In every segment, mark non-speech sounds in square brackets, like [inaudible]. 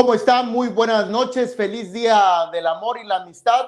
¿Cómo está? Muy buenas noches, feliz día del amor y la amistad.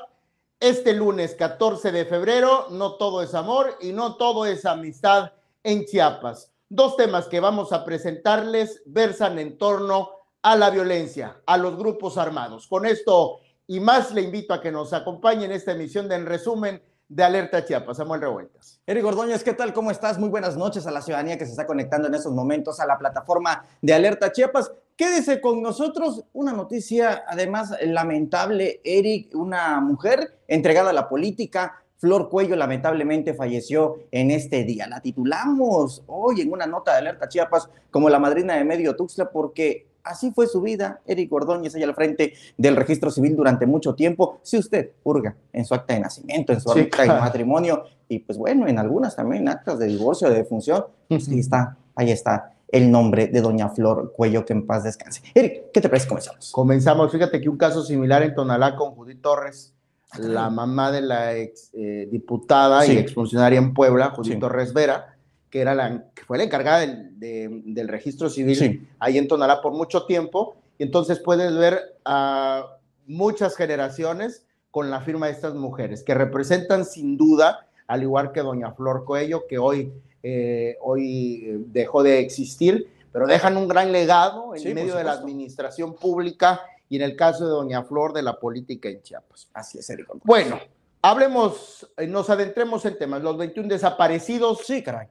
Este lunes 14 de febrero, no todo es amor y no todo es amistad en Chiapas. Dos temas que vamos a presentarles versan en torno a la violencia, a los grupos armados. Con esto y más le invito a que nos acompañe en esta emisión de En Resumen de Alerta Chiapas. Samuel Revueltas. Eric Ordóñez, ¿qué tal? ¿Cómo estás? Muy buenas noches a la ciudadanía que se está conectando en estos momentos a la plataforma de Alerta Chiapas. Quédese con nosotros. Una noticia, además, lamentable. Eric, una mujer entregada a la política, Flor Cuello lamentablemente falleció en este día. La titulamos hoy en una nota de Alerta Chiapas como la madrina de Medio Tuxtla porque Así fue su vida. Eric Ordóñez allá al frente del registro civil durante mucho tiempo. Si usted purga en su acta de nacimiento, en su acta de [laughs] matrimonio y pues bueno, en algunas también actas de divorcio, de defunción, pues ahí está, ahí está el nombre de doña Flor Cuello, que en paz descanse. Eric, ¿qué te parece? Comenzamos. Comenzamos. Fíjate que un caso similar en Tonalá con Judith Torres, la mamá de la ex eh, diputada y exfuncionaria en Puebla, Judith Torres Vera que, era la, que fue la encargada del, registro civil ahí en Tonalá por mucho tiempo. Y entonces puedes ver a muchas generaciones con la firma de estas mujeres, que representan sin duda, al igual que doña Flor Coello, que hoy, eh, hoy dejó de existir, pero dejan un gran legado en medio de la administración pública y en el caso de doña Flor de la política en Chiapas. Así es, Eric. Bueno, hablemos, eh, nos adentremos en temas. Los 21 desaparecidos. Sí, caray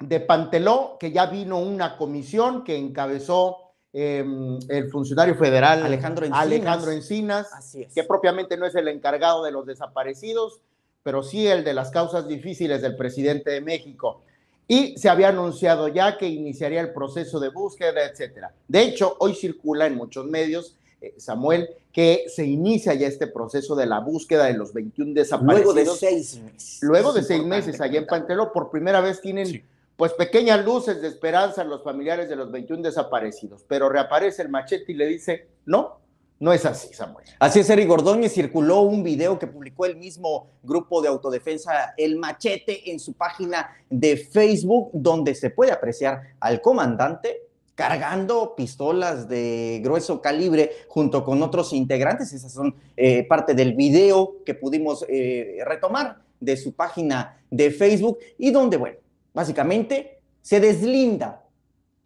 de Panteló, que ya vino una comisión que encabezó em, el funcionario federal Alejandro Encinas, Alejandro Encinas que propiamente no es el encargado de los desaparecidos, pero sí el de las causas difíciles del presidente de México. Y se había anunciado ya que iniciaría el proceso de búsqueda, etcétera. De hecho, hoy circula en muchos medios, eh, Samuel, que se inicia ya este proceso de la búsqueda de los 21 desaparecidos. Luego de seis meses. Luego de seis meses, allá en Panteló, por primera vez tienen pues pequeñas luces de esperanza los familiares de los 21 desaparecidos, pero reaparece el machete y le dice, no, no es así, Samuel. Así es, Eric Gordóñez circuló un video que publicó el mismo grupo de autodefensa El Machete en su página de Facebook, donde se puede apreciar al comandante cargando pistolas de grueso calibre junto con otros integrantes. Esas son eh, parte del video que pudimos eh, retomar de su página de Facebook y donde, bueno, Básicamente, se deslinda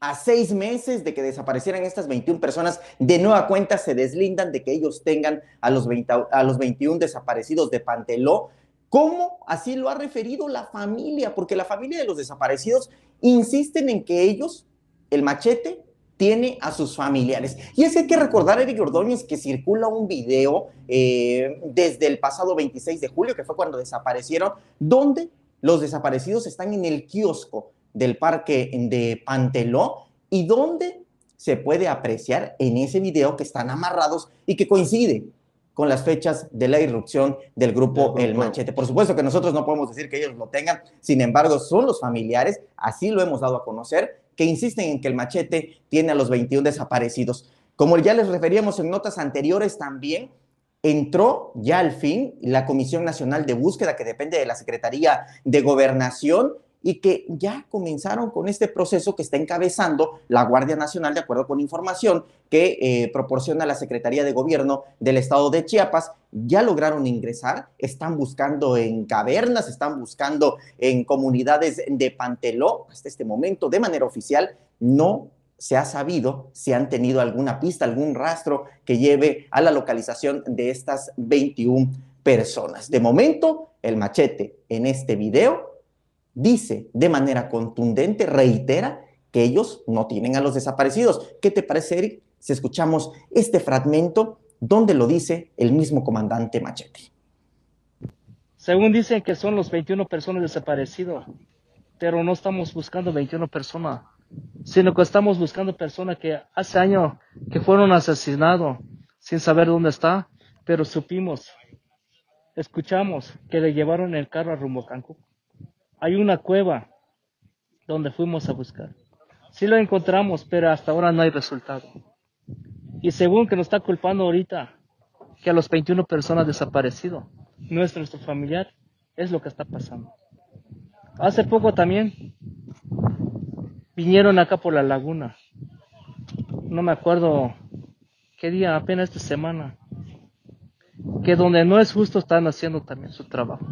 a seis meses de que desaparecieran estas 21 personas, de nueva cuenta se deslindan de que ellos tengan a los, a los 21 desaparecidos de Panteló. ¿Cómo así lo ha referido la familia? Porque la familia de los desaparecidos insisten en que ellos, el machete, tiene a sus familiares. Y es que hay que recordar, Eric Ordóñez, que circula un video eh, desde el pasado 26 de julio, que fue cuando desaparecieron, donde los desaparecidos están en el kiosco del parque de Panteló y donde se puede apreciar en ese video que están amarrados y que coincide con las fechas de la irrupción del grupo El Machete. Por supuesto que nosotros no podemos decir que ellos lo tengan, sin embargo son los familiares, así lo hemos dado a conocer, que insisten en que el Machete tiene a los 21 desaparecidos. Como ya les referíamos en notas anteriores también, entró ya al fin la Comisión Nacional de Búsqueda, que depende de la Secretaría de Gobernación, y que ya comenzaron con este proceso que está encabezando la Guardia Nacional, de acuerdo con información que eh, proporciona la Secretaría de Gobierno del Estado de Chiapas. Ya lograron ingresar, están buscando en cavernas, están buscando en comunidades de Panteló. Hasta este momento, de manera oficial, no se ha sabido si han tenido alguna pista, algún rastro que lleve a la localización de estas 21 personas. De momento, el machete en este video dice de manera contundente, reitera que ellos no tienen a los desaparecidos. ¿Qué te parece, Eric, si escuchamos este fragmento donde lo dice el mismo comandante Machete? Según dicen que son los 21 personas desaparecidos, pero no estamos buscando 21 personas sino que estamos buscando personas que hace años que fueron asesinados sin saber dónde está, pero supimos, escuchamos que le llevaron el carro a rumbo Cancún. Hay una cueva donde fuimos a buscar. Sí lo encontramos, pero hasta ahora no hay resultado. Y según que nos está culpando ahorita que a los 21 personas desaparecidos, nuestro familiar, es lo que está pasando. Hace poco también vinieron acá por la laguna. No me acuerdo ¿qué día? Apenas esta semana. Que donde no es justo están haciendo también su trabajo.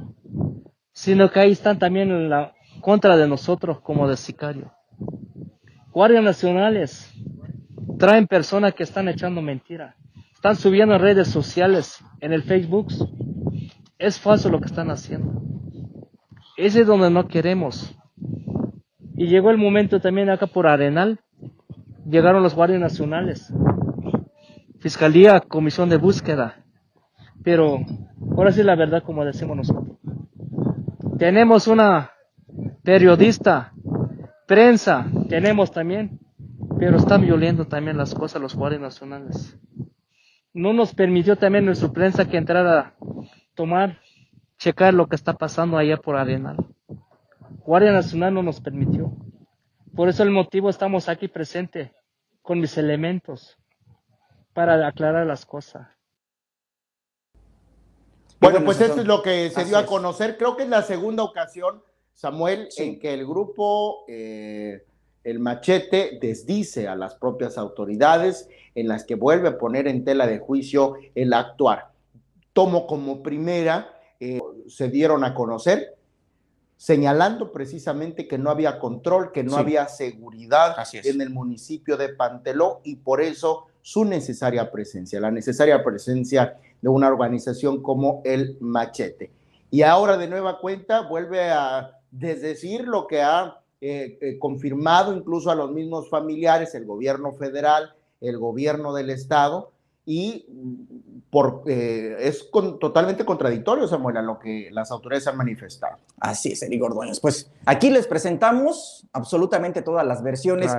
Sino que ahí están también en la contra de nosotros como de sicario. Guardias nacionales traen personas que están echando mentira. Están subiendo en redes sociales, en el Facebook. Es falso lo que están haciendo. Ese es donde no queremos. Y llegó el momento también acá por Arenal. Llegaron los guardias nacionales. Fiscalía, comisión de búsqueda. Pero ahora sí la verdad como decimos nosotros. Tenemos una periodista, prensa, tenemos también, pero están violando también las cosas los guardias nacionales. No nos permitió también nuestra prensa que entrara a tomar, checar lo que está pasando allá por Arenal. Guardia Nacional no nos permitió. Por eso el motivo estamos aquí presente con mis elementos para aclarar las cosas. Bueno, pues esto es lo que se dio a conocer. Creo que es la segunda ocasión, Samuel, en que el grupo, eh, el machete, desdice a las propias autoridades, en las que vuelve a poner en tela de juicio el actuar. Tomo como primera, eh, se dieron a conocer señalando precisamente que no había control, que no había seguridad en el municipio de Panteló y por eso su necesaria presencia, la necesaria presencia de una organización como el Machete. Y ahora de nueva cuenta vuelve a desdecir lo que ha eh, eh, confirmado incluso a los mismos familiares, el gobierno federal, el gobierno del estado, y por, eh, es totalmente contradictorio, Samuel, a lo que las autoridades han manifestado. Así es, Eric Ordóñez. Pues aquí les presentamos absolutamente todas las versiones.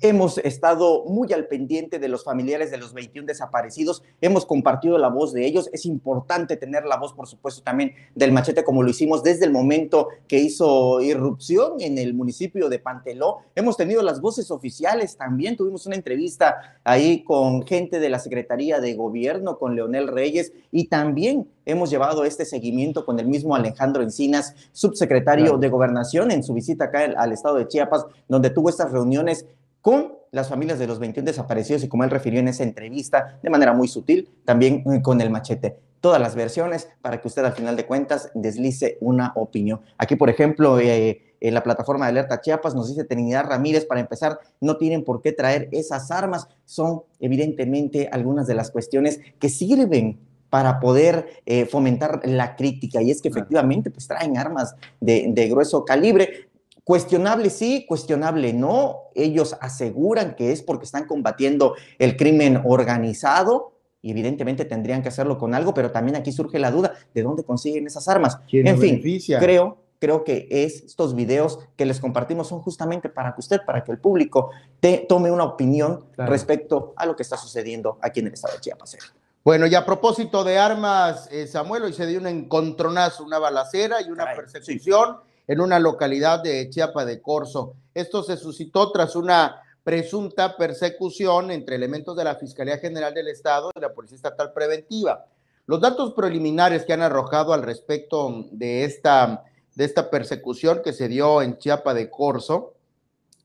Hemos estado muy al pendiente de los familiares de los 21 desaparecidos. Hemos compartido la voz de ellos. Es importante tener la voz, por supuesto, también del machete, como lo hicimos desde el momento que hizo irrupción en el municipio de Panteló. Hemos tenido las voces oficiales también. Tuvimos una entrevista ahí con gente de la Secretaría de Gobierno, con León Reyes y también hemos llevado este seguimiento con el mismo Alejandro Encinas, subsecretario de Gobernación, en su visita acá al estado de Chiapas, donde tuvo estas reuniones con las familias de los 21 desaparecidos y como él refirió en esa entrevista de manera muy sutil, también eh, con el machete. Todas las versiones para que usted al final de cuentas deslice una opinión. Aquí, por ejemplo, eh, en la plataforma de Alerta Chiapas, nos dice Trinidad Ramírez, para empezar, no tienen por qué traer esas armas, son evidentemente algunas de las cuestiones que sirven para poder eh, fomentar la crítica. Y es que efectivamente pues traen armas de, de, grueso calibre. Cuestionable sí, cuestionable no. Ellos aseguran que es porque están combatiendo el crimen organizado y evidentemente tendrían que hacerlo con algo, pero también aquí surge la duda de dónde consiguen esas armas. En fin, creo creo que estos videos que les compartimos son justamente para que usted, para que el público te, tome una opinión respecto a lo que está sucediendo aquí en el estado de Chiapas. Bueno, y a propósito de armas, eh, Samuel, hoy se dio un encontronazo, una balacera y una persecución en una localidad de Chiapa de Corzo. Esto se suscitó tras una presunta persecución entre elementos de la Fiscalía General del Estado y la Policía Estatal Preventiva. Los datos preliminares que han arrojado al respecto de esta de esta persecución que se dio en Chiapa de Corzo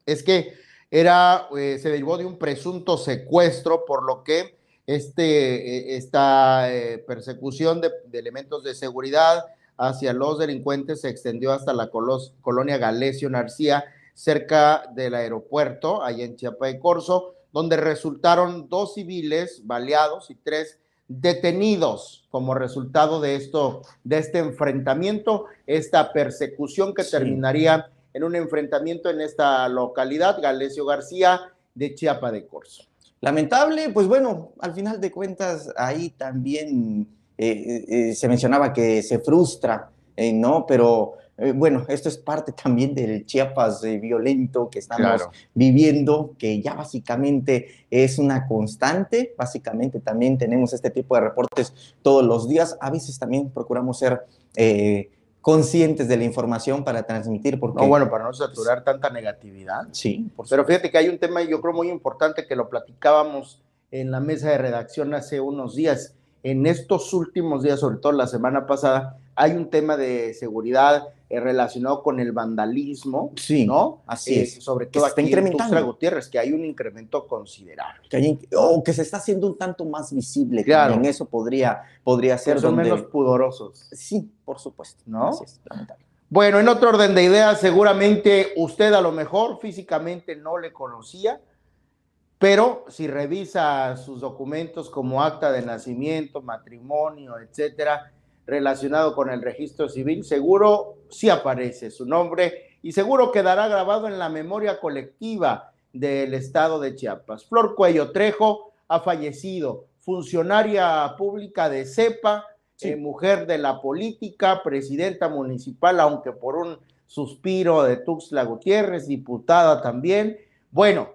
es que era, eh, se derivó de un presunto secuestro, por lo que este, eh, esta eh, persecución de, elementos de seguridad hacia los delincuentes se extendió hasta la colonia Galesio Narcía, cerca del aeropuerto, ahí en Chiapa de Corzo, donde resultaron dos civiles baleados y tres detenidos como resultado de esto, de este enfrentamiento, esta persecución que terminaría en un enfrentamiento en esta localidad, Galesio García, de Chiapa de Corzo. Lamentable, pues bueno, al final de cuentas ahí también eh, eh, se mencionaba que se frustra, eh, ¿no? Pero eh, bueno, esto es parte también del Chiapas eh, violento que estamos viviendo, que ya básicamente es una constante. Básicamente también tenemos este tipo de reportes todos los días. A veces también procuramos ser eh, conscientes de la información para transmitir. Porque, no, bueno, para no saturar tanta negatividad. Sí, por Pero fíjate que hay un tema, yo creo, muy importante que lo platicábamos en la mesa de redacción hace unos días. En estos últimos días, sobre todo la semana pasada, hay un tema de seguridad eh, relacionado con el vandalismo, sí, ¿no? Así Eh, es. Sobre todo está aquí en incrementando. Gutiérrez, que hay un incremento considerable. Que hay- o que se está haciendo un tanto más visible. Claro. También eso podría, podría ser son donde- menos pudorosos. Sí, por supuesto. ¿No? Así es, lamentable. Bueno, en otro orden de ideas, seguramente usted a lo mejor físicamente no le conocía, pero si revisa sus documentos como acta de nacimiento, matrimonio, etcétera, relacionado con el registro civil, seguro sí aparece su nombre y seguro quedará grabado en la memoria colectiva del estado de Chiapas. Flor Cuello Trejo ha fallecido, funcionaria pública de CEPA, Sí. eh, mujer de la política, presidenta municipal, aunque por un suspiro de Tuxtla Gutiérrez, diputada también. Bueno,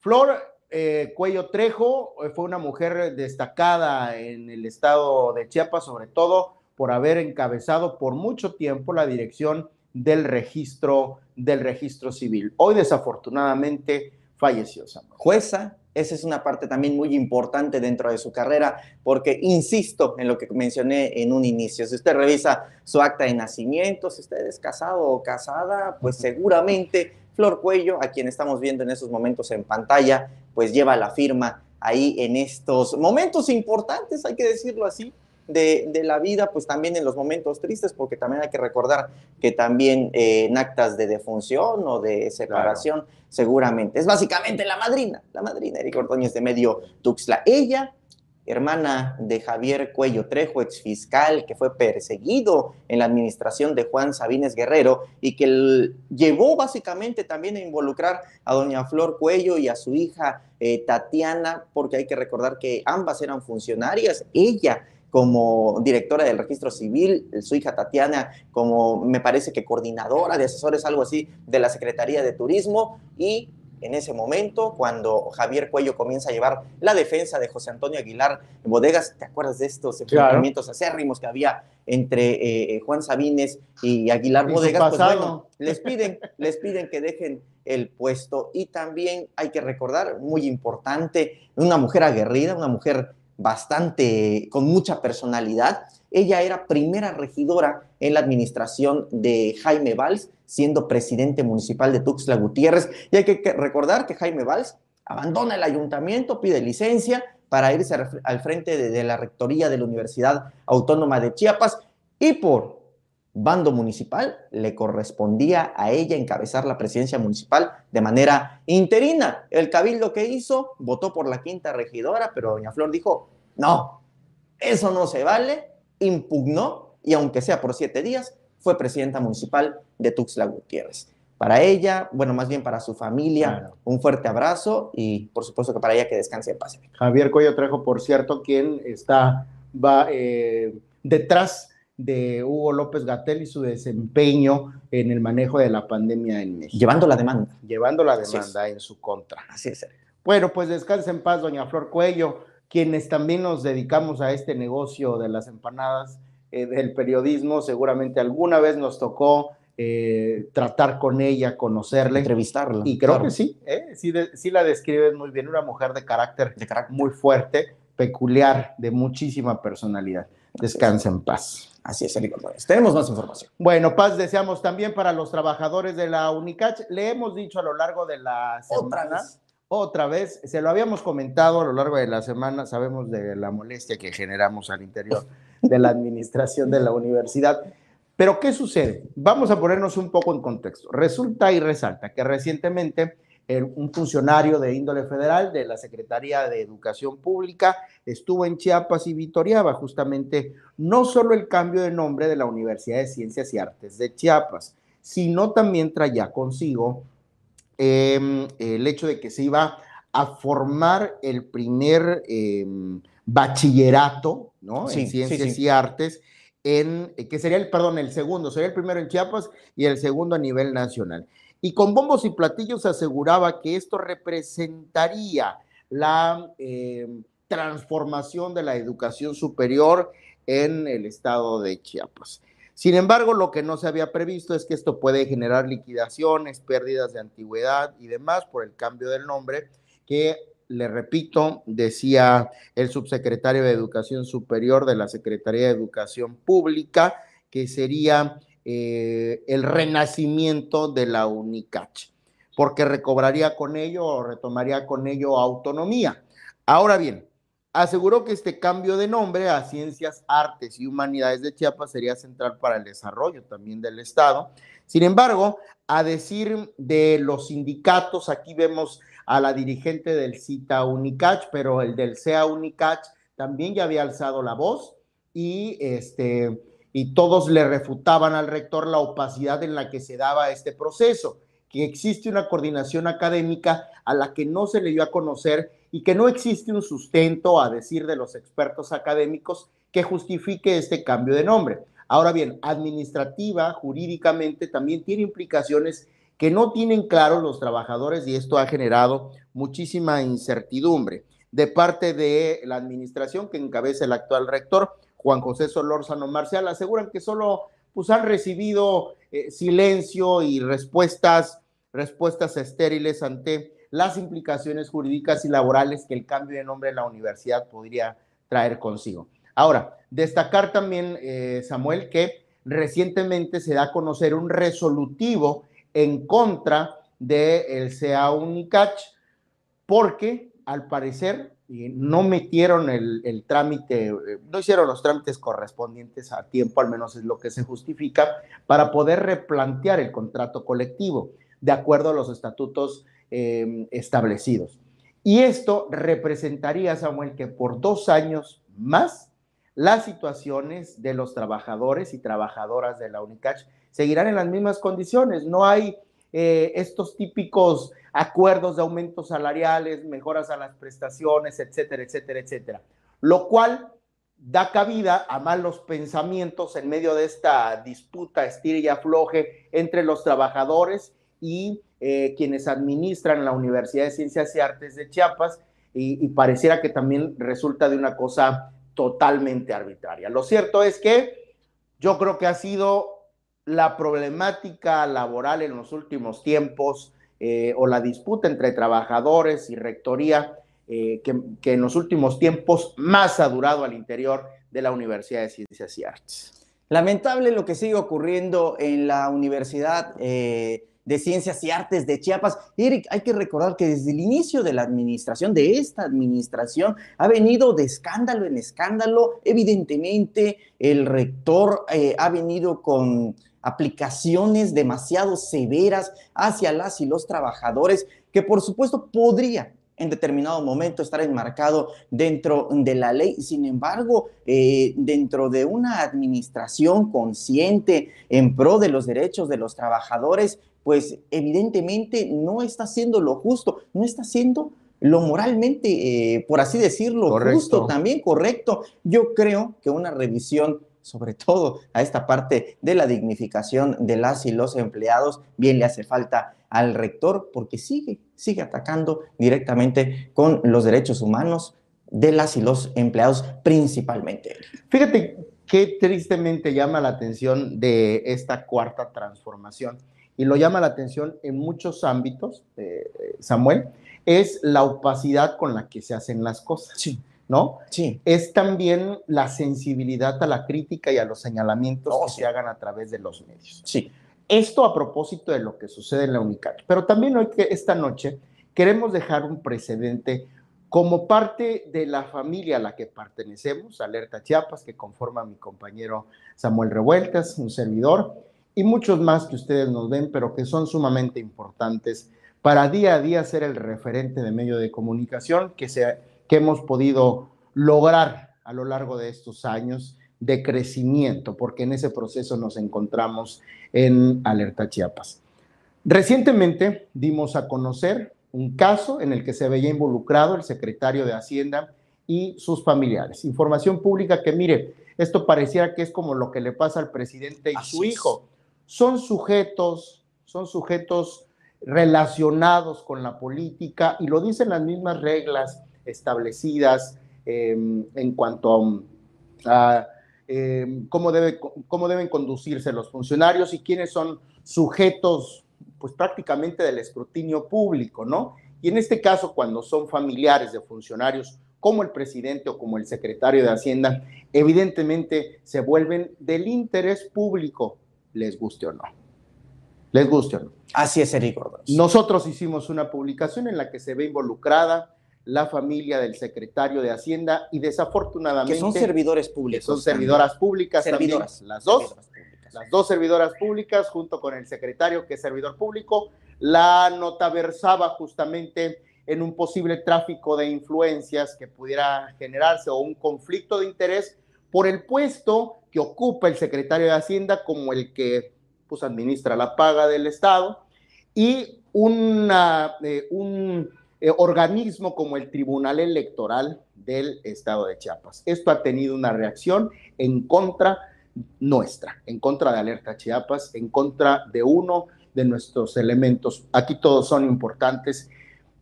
Flor eh, Cuello Trejo eh, fue una mujer destacada en el estado de Chiapas, sobre todo por haber encabezado por mucho tiempo la dirección del registro del registro civil. Hoy desafortunadamente falleció Samuel. Jueza, esa es una parte también muy importante dentro de su carrera, porque insisto en lo que mencioné en un inicio, si usted revisa su acta de nacimiento, si usted es casado o casada, pues seguramente Flor Cuello, a quien estamos viendo en esos momentos en pantalla, pues lleva la firma ahí en estos momentos importantes, hay que decirlo así, de, de la vida, pues también en los momentos tristes, porque también hay que recordar que también eh, en actas de defunción o de separación, seguramente. Es básicamente la madrina, la madrina Erika Ordóñez de Medio Tuxtla. Ella, hermana de Javier Cuello Trejo, exfiscal, que fue perseguido en la administración de Juan Sabines Guerrero y que llevó básicamente también a involucrar a doña Flor Cuello y a su hija eh, Tatiana, porque hay que recordar que ambas eran funcionarias. Ella como directora del registro civil, su hija Tatiana como me parece que coordinadora de asesores, algo así, de la Secretaría de Turismo. Y en ese momento, cuando Javier Cuello comienza a llevar la defensa de José Antonio Aguilar en bodegas, ¿te acuerdas de estos enfrentamientos acérrimos que había entre eh, eh, Juan Sabines y Aguilar Y Bodegas? Pues bueno, les piden, les piden que dejen el puesto. Y también hay que recordar, muy importante, una mujer aguerrida, una mujer bastante, con mucha personalidad. Ella era primera regidora en la administración de Jaime Valls, siendo presidente municipal de Tuxtla Gutiérrez. Y hay que recordar que Jaime Valls abandona el ayuntamiento, pide licencia para irse al al frente de, de la rectoría de la Universidad Autónoma de Chiapas y por bando municipal le correspondía a ella encabezar la presidencia municipal de manera interina. El cabildo que hizo votó por la quinta regidora, pero doña Flor dijo, no, eso no se vale, impugnó y aunque sea por siete días, fue presidenta municipal de Tuxtla Gutiérrez. Para ella, bueno, más bien para su familia, Claro. un fuerte abrazo y por supuesto que para ella que descanse en paz. Javier Cuello Trejo, por cierto, quien está va, eh, detrás de Hugo López Gatel y su desempeño en el manejo de la pandemia en México, Llevando la demanda. llevando la demanda en su contra. Así es. Bueno, pues descanse en paz, doña Flor Cuello, quienes también nos dedicamos a este negocio de las empanadas, eh, del periodismo, seguramente alguna vez nos tocó eh, tratar con ella, conocerle, Entrevistarla. y creo claro, que sí, ¿eh? sí, de- sí la describes muy bien, una mujer de carácter De carácter. muy fuerte, peculiar, de muchísima personalidad. Descansa en paz. Así es, Eric Ordóñez. Tenemos más información. Bueno, paz deseamos también para los trabajadores de la Unicach. Le hemos dicho a lo largo de la Otra semana, vez. otra vez, se lo habíamos comentado a lo largo de la semana, sabemos de la molestia que generamos al interior de la administración de la universidad. Pero, ¿qué sucede? Vamos a ponernos un poco en contexto. Resulta y resalta que recientemente un funcionario de índole federal de la Secretaría de Educación Pública estuvo en Chiapas y vitoreaba justamente no solo el cambio de nombre de la Universidad de Ciencias y Artes de Chiapas, sino también traía consigo eh, el hecho de que se iba a formar el primer eh, bachillerato ¿no? Sí, en Ciencias sí. y Artes, en, eh, que sería el, perdón, el segundo, sería el primero en Chiapas y el segundo a nivel nacional. Y con bombos y platillos aseguraba que esto representaría la eh, transformación de la educación superior en el estado de Chiapas. Sin embargo, lo que no se había previsto es que esto puede generar liquidaciones, pérdidas de antigüedad y demás por el cambio del nombre, que, le repito, decía el subsecretario de Educación Superior de la Secretaría de Educación Pública, que sería eh, el renacimiento de la UNICACH, porque recobraría con ello o retomaría con ello autonomía. Ahora bien, aseguró que este cambio de nombre a Ciencias, Artes y Humanidades de Chiapas sería central para el desarrollo también del Estado. Sin embargo, a decir de los sindicatos, aquí vemos a la dirigente del CITA UNICACH, pero el del CEA UNICACH también ya había alzado la voz y este y todos le refutaban al rector la opacidad en la que se daba este proceso, que existe una coordinación académica a la que no se le dio a conocer y que no existe un sustento, a decir de los expertos académicos, que justifique este cambio de nombre. Ahora bien, administrativa, jurídicamente, también tiene implicaciones que no tienen claro los trabajadores y esto ha generado muchísima incertidumbre de parte de la administración que encabeza el actual rector, Juan José Solórzano Marcial, aseguran que solo pues, han recibido eh, silencio y respuestas, respuestas estériles ante las implicaciones jurídicas y laborales que el cambio de nombre de la universidad podría traer consigo. Ahora, destacar también, eh, Samuel, que recientemente se da a conocer un resolutivo en contra del de CA UNICACH, porque al parecer no metieron el, trámite, eh, no hicieron los trámites correspondientes a tiempo, al menos es lo que se justifica, para poder replantear el contrato colectivo de acuerdo a los estatutos em, establecidos. Y esto representaría, Samuel, que por dos años más las situaciones de los trabajadores y trabajadoras de la UNICACH seguirán en las mismas condiciones. No hay eh, estos típicos acuerdos de aumentos salariales, mejoras a las prestaciones, etcétera, etcétera, etcétera. Lo cual da cabida a malos pensamientos en medio de esta disputa estira y afloje entre los trabajadores y eh, quienes administran la Universidad de Ciencias y Artes de Chiapas y pareciera que también resulta de una cosa totalmente arbitraria. Lo cierto es que yo creo que ha sido la problemática laboral en los últimos tiempos eh, o la disputa entre trabajadores y rectoría eh, que, en los últimos tiempos más ha durado al interior de la Universidad de Ciencias y Artes. Lamentable lo que sigue ocurriendo en la Universidad eh, de Ciencias y Artes de Chiapas. Eric, hay que recordar que desde el inicio de la administración, de esta administración, ha venido de escándalo en escándalo. Evidentemente, el rector ha venido con aplicaciones demasiado severas hacia las y los trabajadores, que por supuesto podría en determinado momento estar enmarcado dentro de la ley. Sin embargo, eh, dentro de una administración consciente en pro de los derechos de los trabajadores, pues evidentemente no está haciendo lo justo, no está haciendo lo moralmente, eh, por así decirlo, justo, también correcto. Yo creo que una revisión sobre todo a esta parte de la dignificación de las y los empleados, bien le hace falta al rector porque sigue, sigue atacando directamente con los derechos humanos de las y los empleados principalmente. Fíjate qué tristemente llama la atención de esta cuarta transformación y lo llama la atención en muchos ámbitos, eh, Samuel, es la opacidad con la que se hacen las cosas. Sí. ¿No? Sí. Es también la sensibilidad a la crítica y a los señalamientos que se hagan a través de los medios. Sí. Esto a propósito de lo que sucede en la UNICAC. Pero también hoy que esta noche queremos dejar un precedente como parte de la familia a la que pertenecemos, Alerta Chiapas, que conforma mi compañero Samuel Revueltas, un servidor, y muchos más que ustedes nos ven, pero que son sumamente importantes para día a día ser el referente de medio de comunicación que se que hemos podido lograr a lo largo de estos años de crecimiento, porque en ese proceso nos encontramos en Alerta Chiapas. Recientemente dimos a conocer un caso en el que se veía involucrado el secretario de Hacienda y sus familiares. Información pública que, mire, esto pareciera que es como lo que le pasa al presidente y su hijo. Son sujetos, son sujetos relacionados con la política y lo dicen las mismas reglas establecidas em, en cuanto a, em, cómo, debe, cómo deben conducirse los funcionarios y quiénes son sujetos, pues prácticamente del escrutinio público, ¿no? Y en este caso, cuando son familiares de funcionarios como el presidente o como el secretario de Hacienda, evidentemente se vuelven del interés público, les guste o no. Les guste o no. Así es, Eric Nosotros hicimos una publicación en la que se ve involucrada la familia del secretario de Hacienda y desafortunadamente... Que son servidores públicos. son servidoras públicas servidoras, también, las dos. Las dos servidoras públicas junto con el secretario que es servidor público. La nota versaba justamente en un posible tráfico de influencias que pudiera generarse o un conflicto de interés por el puesto que ocupa el secretario de Hacienda como el que pues, administra la paga del Estado y una, eh, un eh, organismo como el Tribunal Electoral del Estado de Chiapas. Esto ha tenido una reacción en contra nuestra, en contra de Alerta Chiapas, en contra de uno de nuestros elementos. Aquí todos son importantes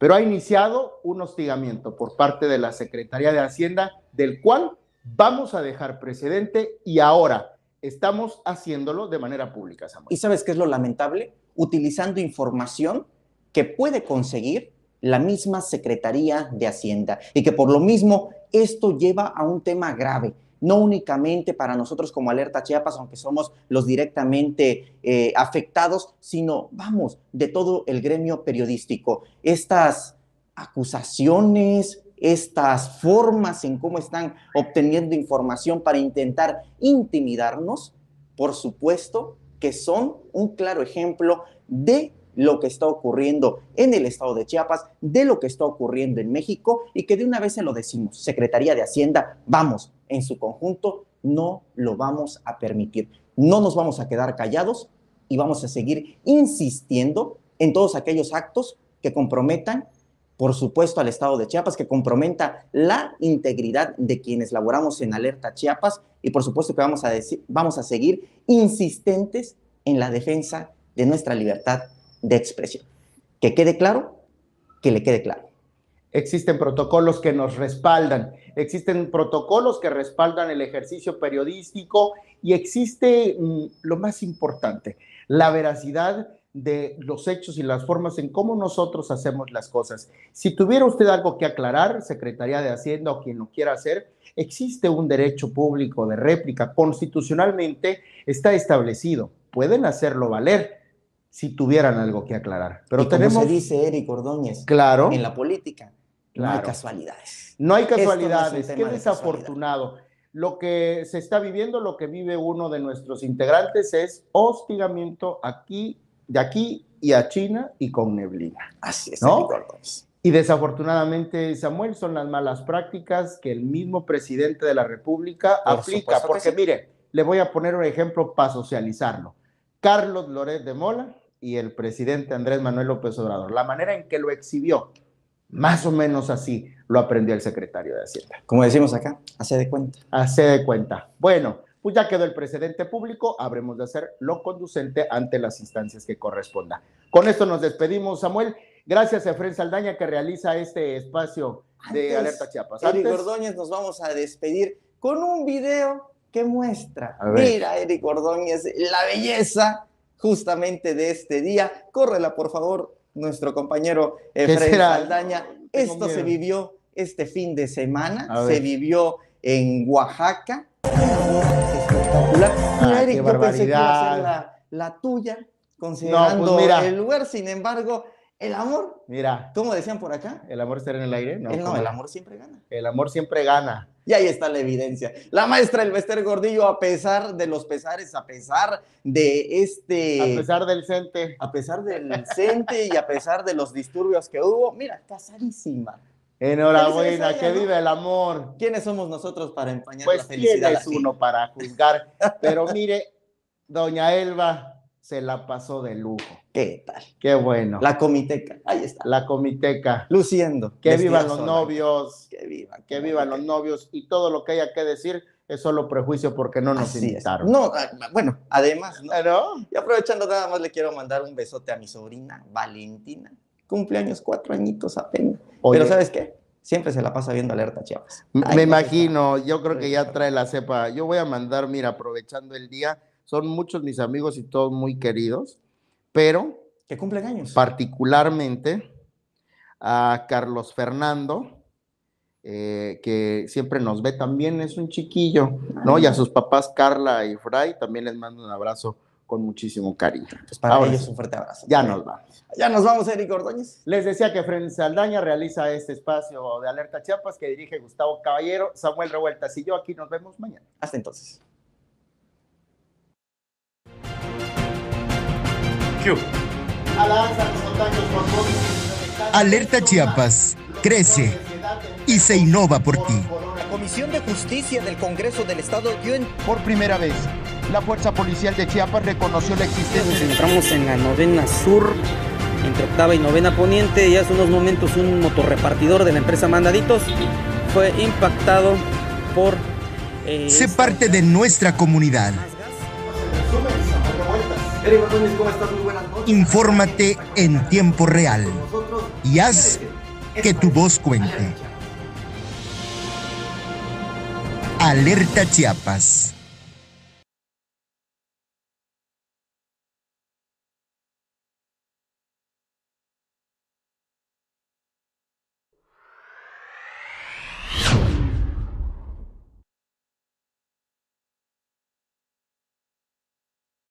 pero ha iniciado un hostigamiento por parte de la Secretaría de Hacienda, del cual vamos a dejar precedente y ahora estamos haciéndolo de manera pública, Samuel. ¿Y sabes qué es lo lamentable? Utilizando información que puede conseguir la misma Secretaría de Hacienda y que por lo mismo esto lleva a un tema grave no únicamente para nosotros como Alerta Chiapas, aunque somos los directamente eh, afectados, sino, vamos, de todo el gremio periodístico. Estas acusaciones, estas formas en cómo están obteniendo información para intentar intimidarnos, por supuesto que son un claro ejemplo de lo que está ocurriendo en el estado de Chiapas, de lo que está ocurriendo en México y que de una vez se lo decimos, Secretaría de Hacienda, vamos, en su conjunto, no lo vamos a permitir. No nos vamos a quedar callados y vamos a seguir insistiendo en todos aquellos actos que comprometan, por supuesto, al Estado de Chiapas, que comprometa la integridad de quienes laboramos en Alerta Chiapas y por supuesto que vamos a, decir, vamos a seguir insistentes en la defensa de nuestra libertad de expresión. Que quede claro, que le quede claro. Existen protocolos que nos respaldan, existen protocolos que respaldan el ejercicio periodístico y existe mm, lo más importante, la veracidad de los hechos y las formas en cómo nosotros hacemos las cosas. Si tuviera usted algo que aclarar, Secretaría de Hacienda o quien lo quiera hacer, existe un derecho público de réplica. Constitucionalmente está establecido. Pueden hacerlo valer si tuvieran algo que aclarar. Pero tenemos. Como se dice Eric Ordóñez. Claro. En la política. No hay casualidades. No hay casualidades. Qué desafortunado. lo que se está viviendo, lo que vive uno de nuestros integrantes es hostigamiento aquí, de aquí y a China y con neblina. Así es, ¿no? Y desafortunadamente, Samuel, son las malas prácticas que el mismo presidente de la República aplica. Porque mire, le voy a poner un ejemplo para socializarlo. Carlos Loret de Mola y el presidente Andrés Manuel López Obrador. La manera en que lo exhibió, más o menos así lo aprendió el secretario de Hacienda. Como decimos acá, hace de cuenta. Hace de cuenta. Bueno, pues ya quedó el precedente público, habremos de hacer lo conducente ante las instancias que corresponda. Con esto nos despedimos, Samuel. Gracias a Efren Saldaña que realiza este espacio de Alerta Chiapas. Eric Ordóñez, nos vamos a despedir con un video que muestra. Mira, Eric Ordóñez, la belleza justamente de este día. Córrela, por favor, nuestro compañero Efraín Saldaña. Esto se vivió este fin de semana, se vivió en Oaxaca. Espectacular. Ah, Eric, yo pensé que iba a ser la, tuya, considerando pues el lugar, sin embargo, el amor. Mira. ¿Cómo decían por acá? ¿El amor estará en el aire? No, el, amor siempre gana. El amor siempre gana. Y ahí está la evidencia. La maestra Elvester Gordillo, a pesar de los pesares, a pesar de este... A pesar del CENTE. A pesar del CENTE y a pesar de los disturbios que hubo, mira, casadísima. Enhorabuena, que vive el amor. ¿Quiénes somos nosotros para empañar pues la felicidad? Pues uno para juzgar. Pero mire, doña Elba, se la pasó de lujo. ¿Qué tal? Qué bueno. La comiteca, ahí está. La comiteca. Luciendo. Que vivan los novios. Que vivan. Que vivan los novios. Y todo lo que haya que decir es solo prejuicio porque no nos invitaron. No, ah, bueno, además, ¿no? Y aprovechando nada más le quiero mandar un besote a mi sobrina Valentina. Cumpleaños cuatro añitos apenas. Pero ¿sabes qué? Siempre se la pasa viendo alerta Chiapas. Me imagino, yo creo que ya trae la cepa. Yo voy a mandar, mira, aprovechando el día, son muchos mis amigos y todos muy queridos, pero... ¿Qué cumplen años? Particularmente a Carlos Fernando eh, que siempre nos ve también, es un chiquillo, ¿no? Y a sus papás Carla y Fray también les mando un abrazo con muchísimo cariño. Pues para ellos un fuerte abrazo. Ya nos vamos. Ya nos vamos, Eric Ordóñez. Les decía que Fren Saldaña realiza este espacio de Alerta Chiapas que dirige Gustavo Caballero, Samuel Revueltas y yo aquí nos vemos mañana. Hasta entonces. Alerta Chiapas crece y se innova por ti. La Comisión de Justicia del Congreso del Estado dio en... Por primera vez, la Fuerza Policial de Chiapas reconoció la existencia. Nos encontramos en la novena sur, entre octava y novena poniente, y hace unos momentos un motorrepartidor de la empresa Mandaditos fue impactado por... Eh, Se parte de nuestra comunidad. Infórmate en tiempo real y haz que tu voz cuente. Alerta Chiapas.